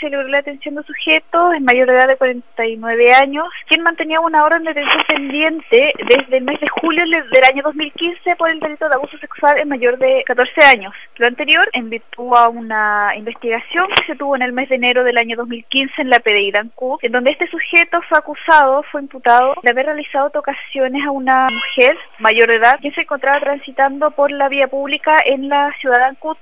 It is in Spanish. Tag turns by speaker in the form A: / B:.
A: Se logró la detención de un sujeto, es mayor edad de 49 años, quien mantenía una orden de detención pendiente desde el mes de julio del año 2015 por el delito de abuso sexual en mayor de 14 años. Lo anterior en virtud a una investigación que se tuvo en el mes de enero del año 2015 en la PDI Dancú, en donde este sujeto fue acusado, fue imputado de haber realizado tocaciones a una mujer mayor de edad que se encontraba transitando por la vía pública en la ciudad de Ancud